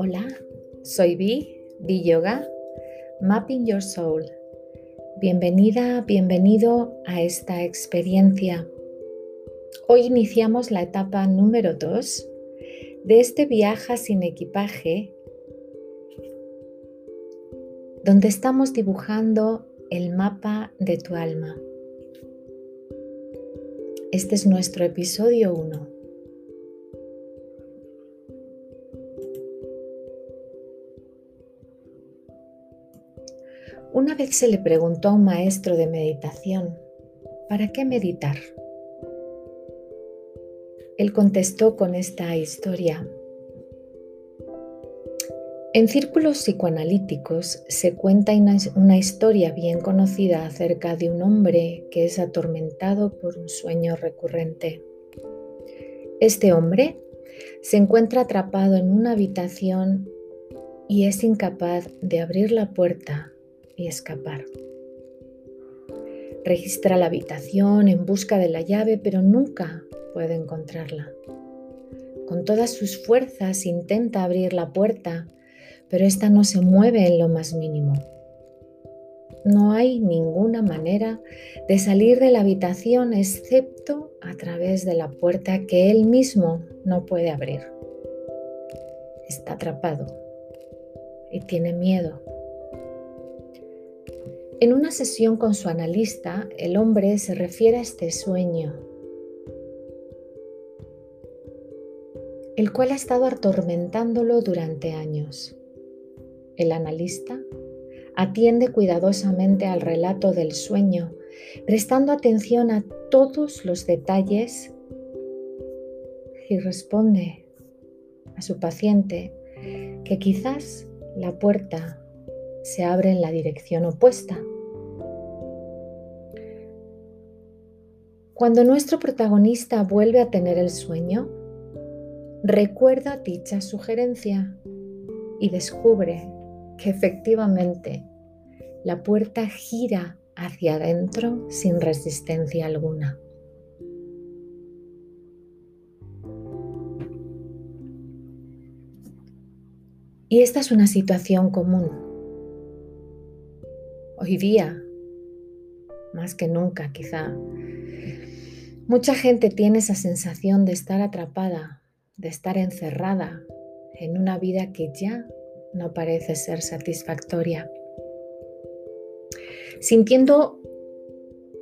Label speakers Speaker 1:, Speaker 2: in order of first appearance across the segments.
Speaker 1: Hola, soy Vi, Vi Yoga, Mapping Your Soul. Bienvenida, bienvenido a esta experiencia. Hoy iniciamos la etapa número 2 de este viaje sin equipaje, donde estamos dibujando el mapa de tu alma. Este es nuestro episodio 1. Una vez se le preguntó a un maestro de meditación, ¿para qué meditar? Él contestó con esta historia. En círculos psicoanalíticos se cuenta una historia bien conocida acerca de un hombre que es atormentado por un sueño recurrente. Este hombre se encuentra atrapado en una habitación y es incapaz de abrir la puerta y escapar. Registra la habitación en busca de la llave, pero nunca puede encontrarla. Con todas sus fuerzas intenta abrir la puerta, pero ésta no se mueve en lo más mínimo. No hay ninguna manera de salir de la habitación excepto a través de la puerta que él mismo no puede abrir. Está atrapado y tiene miedo en una sesión con su analista, el hombre se refiere a este sueño, el cual ha estado atormentándolo durante años. El analista atiende cuidadosamente al relato del sueño, prestando atención a todos los detalles y responde a su paciente que quizás la puerta se abre en la dirección opuesta. Cuando nuestro protagonista vuelve a tener el sueño, recuerda dicha sugerencia y descubre que efectivamente la puerta gira hacia adentro sin resistencia alguna. Y esta es una situación común hoy día, más que nunca quizá, mucha gente tiene esa sensación de estar atrapada, de estar encerrada en una vida que ya no parece ser satisfactoria. Sintiendo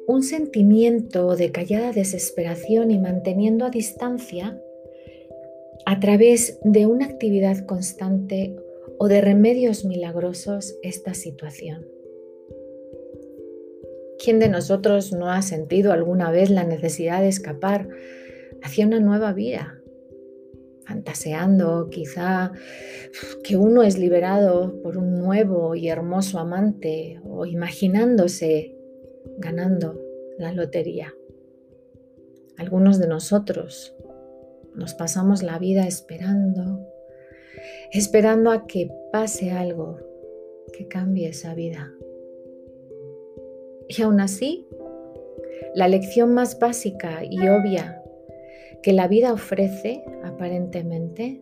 Speaker 1: un sentimiento de callada desesperación y manteniendo a distancia a través de una actividad constante o de remedios milagrosos esta situación. ¿Quién de nosotros no ha sentido alguna vez la necesidad de escapar hacia una nueva vida? Fantaseando quizá que uno es liberado por un nuevo y hermoso amante o imaginándose ganando la lotería. Algunos de nosotros nos pasamos la vida esperando, esperando a que pase algo que cambie esa vida. Y aún así, la lección más básica y obvia que la vida ofrece, aparentemente,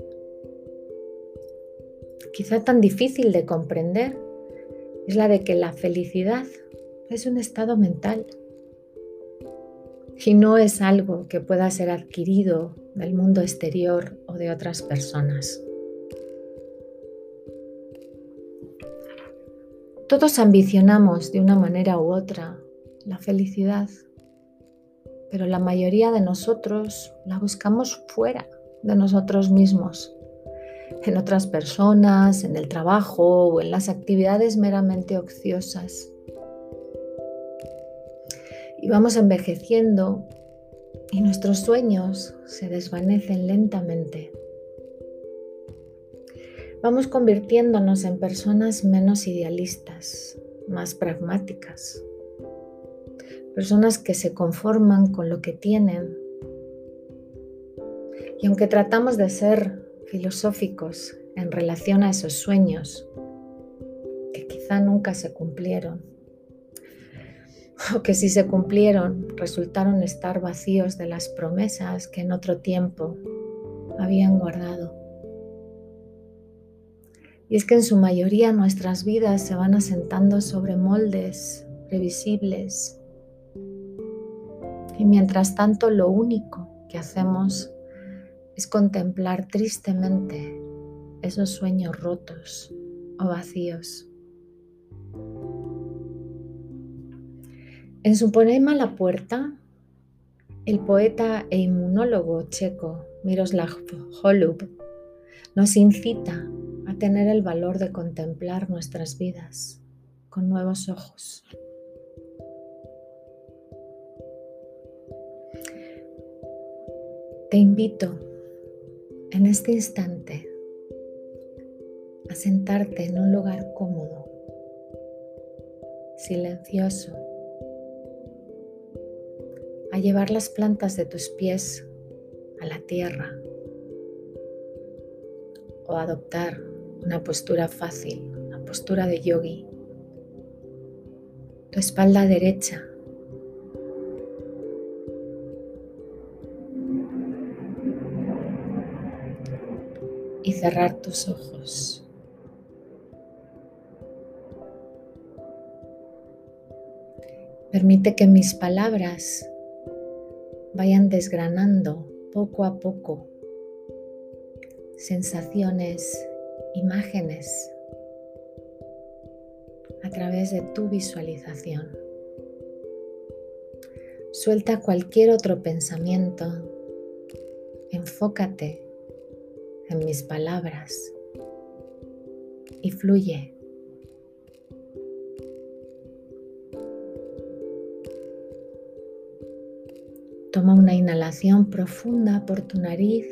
Speaker 1: quizá tan difícil de comprender, es la de que la felicidad es un estado mental y no es algo que pueda ser adquirido del mundo exterior o de otras personas. Todos ambicionamos de una manera u otra la felicidad, pero la mayoría de nosotros la buscamos fuera de nosotros mismos, en otras personas, en el trabajo o en las actividades meramente ociosas. Y vamos envejeciendo y nuestros sueños se desvanecen lentamente vamos convirtiéndonos en personas menos idealistas, más pragmáticas, personas que se conforman con lo que tienen. Y aunque tratamos de ser filosóficos en relación a esos sueños que quizá nunca se cumplieron, o que si se cumplieron resultaron estar vacíos de las promesas que en otro tiempo habían guardado. Y es que en su mayoría nuestras vidas se van asentando sobre moldes previsibles. Y mientras tanto lo único que hacemos es contemplar tristemente esos sueños rotos o vacíos. En su poema La puerta, el poeta e inmunólogo checo Miroslav Holub nos incita a tener el valor de contemplar nuestras vidas con nuevos ojos. Te invito en este instante a sentarte en un lugar cómodo, silencioso, a llevar las plantas de tus pies a la tierra o adoptar una postura fácil, una postura de yogi. Tu espalda derecha. Y cerrar tus ojos. Permite que mis palabras vayan desgranando poco a poco sensaciones, imágenes a través de tu visualización. Suelta cualquier otro pensamiento, enfócate en mis palabras y fluye. Toma una inhalación profunda por tu nariz.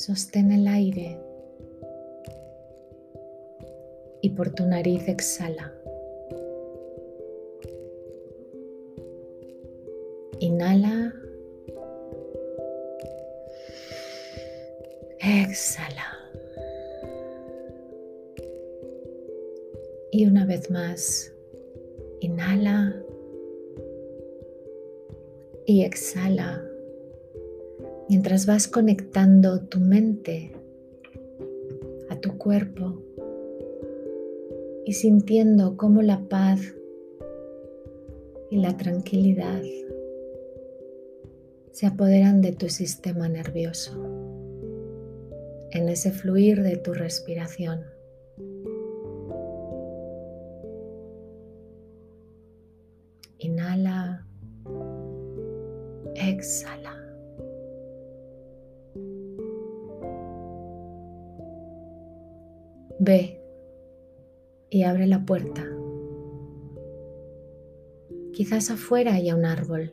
Speaker 1: Sostén el aire y por tu nariz exhala. Inhala. Exhala. Y una vez más, inhala y exhala mientras vas conectando tu mente a tu cuerpo y sintiendo cómo la paz y la tranquilidad se apoderan de tu sistema nervioso en ese fluir de tu respiración. Inhala exhala. Ve y abre la puerta. Quizás afuera haya un árbol,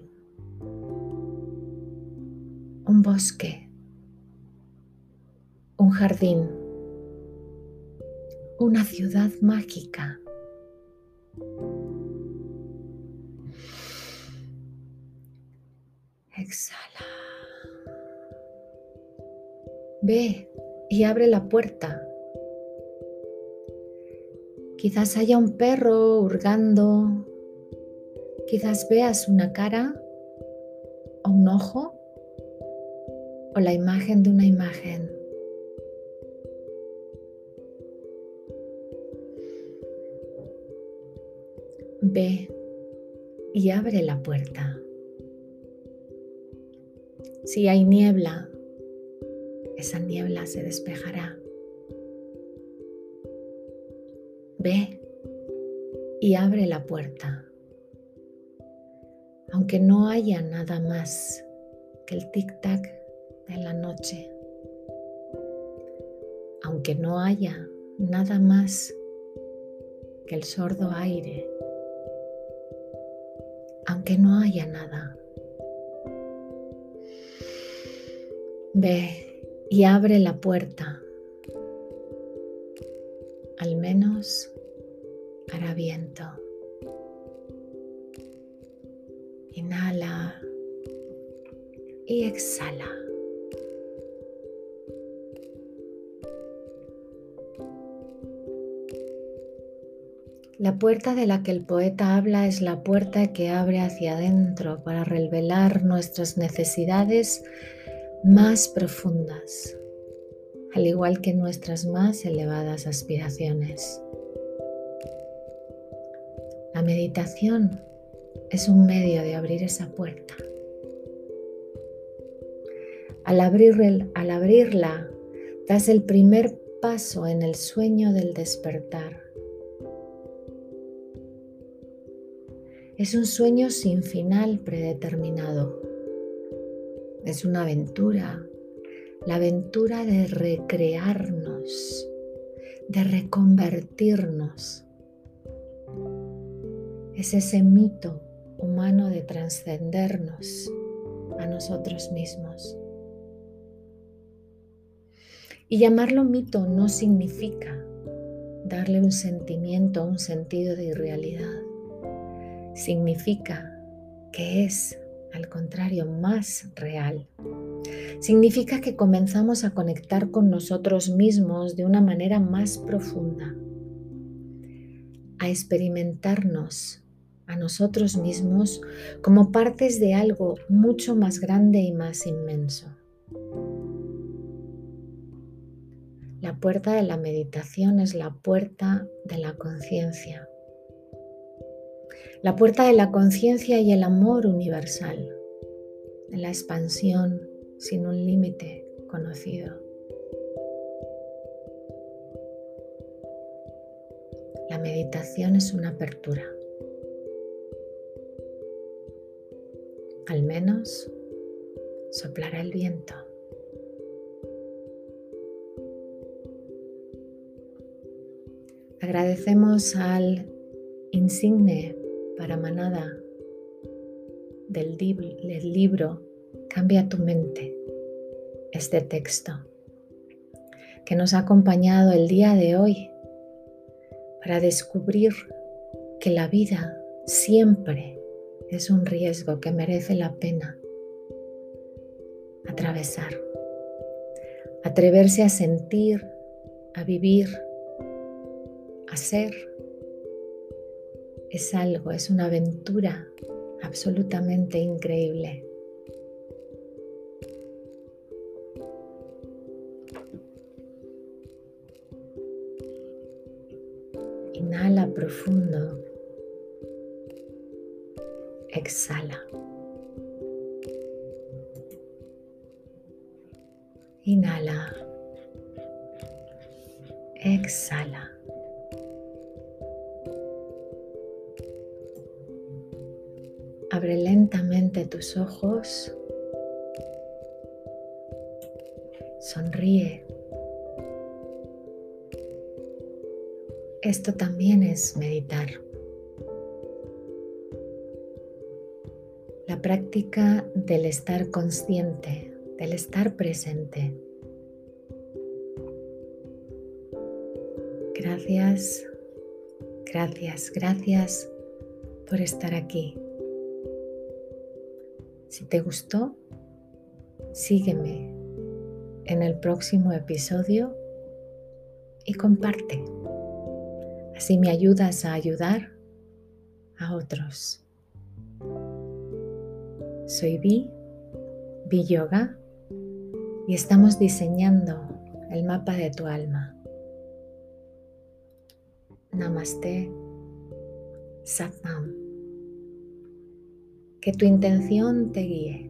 Speaker 1: un bosque, un jardín, una ciudad mágica Exhala. Ve y abre la puerta. Quizás haya un perro hurgando. Quizás veas una cara o un ojo o la imagen de una imagen. Ve y abre la puerta. Si hay niebla, esa niebla se despejará. Ve y abre la puerta. Aunque no haya nada más que el tic-tac de la noche. Aunque no haya nada más que el sordo aire. Aunque no haya nada Ve y abre la puerta. Al menos hará viento. Inhala y exhala. La puerta de la que el poeta habla es la puerta que abre hacia adentro para revelar nuestras necesidades más profundas, al igual que nuestras más elevadas aspiraciones. La meditación es un medio de abrir esa puerta. Al, al abrirla, das el primer paso en el sueño del despertar. Es un sueño sin final predeterminado. Es una aventura, la aventura de recrearnos, de reconvertirnos. Es ese mito humano de trascendernos a nosotros mismos. Y llamarlo mito no significa darle un sentimiento, un sentido de irrealidad significa que es, al contrario, más real. Significa que comenzamos a conectar con nosotros mismos de una manera más profunda, a experimentarnos a nosotros mismos como partes de algo mucho más grande y más inmenso. La puerta de la meditación es la puerta de la conciencia la puerta de la conciencia y el amor universal, de la expansión sin un límite conocido. La meditación es una apertura. Al menos soplará el viento. Agradecemos al insigne para manada del, del libro Cambia tu mente, este texto que nos ha acompañado el día de hoy para descubrir que la vida siempre es un riesgo que merece la pena atravesar. Atreverse a sentir, a vivir, a ser es algo, es una aventura absolutamente increíble. Inhala profundo. Exhala. Inhala. Exhala. Abre lentamente tus ojos. Sonríe. Esto también es meditar. Práctica del estar consciente, del estar presente. Gracias, gracias, gracias por estar aquí. Si te gustó, sígueme en el próximo episodio y comparte. Así me ayudas a ayudar a otros. Soy Vi, Vi Yoga, y estamos diseñando el mapa de tu alma. Namaste, Satnam. Que tu intención te guíe.